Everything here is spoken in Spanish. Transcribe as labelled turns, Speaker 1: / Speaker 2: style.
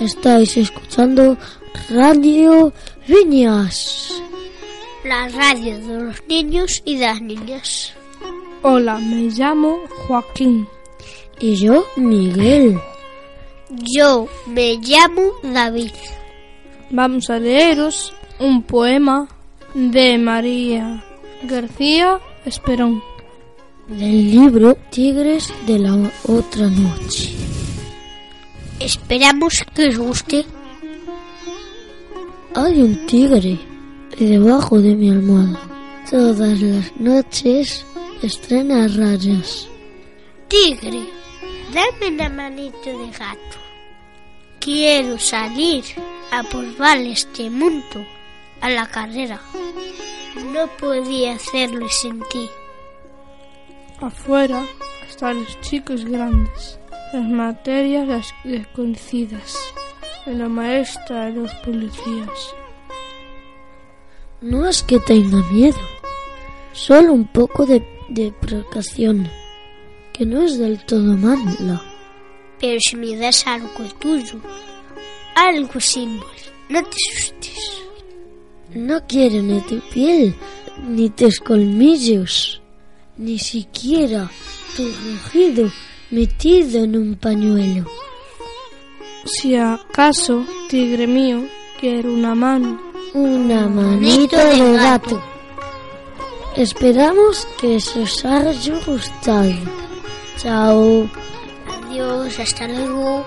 Speaker 1: Estáis escuchando Radio Viñas.
Speaker 2: La radio de los niños y de las niñas.
Speaker 3: Hola, me llamo Joaquín.
Speaker 1: Y yo, Miguel.
Speaker 2: Yo me llamo David.
Speaker 3: Vamos a leeros un poema de María García Esperón.
Speaker 1: Del libro Tigres de la otra noche.
Speaker 2: Esperamos que os guste.
Speaker 1: Hay un tigre debajo de mi almohada. Todas las noches estrena rayas.
Speaker 2: Tigre, dame una manito de gato. Quiero salir a probar este mundo a la carrera. No podía hacerlo sin ti.
Speaker 3: Afuera están los chicos grandes, las materias las desconocidas, la maestra de los policías.
Speaker 1: No es que tenga miedo, solo un poco de, de precaución, que no es del todo mala.
Speaker 2: Pero si me das algo tuyo, algo símbolo, no te asustes.
Speaker 1: No quiero ni tu piel, ni tus colmillos, ni siquiera tu rugido metido en un pañuelo.
Speaker 3: Si acaso, tigre mío, quiero una mano,
Speaker 1: Una manito de gato. Esperamos que os haya gustado. Chao.
Speaker 2: Adiós, hasta luego.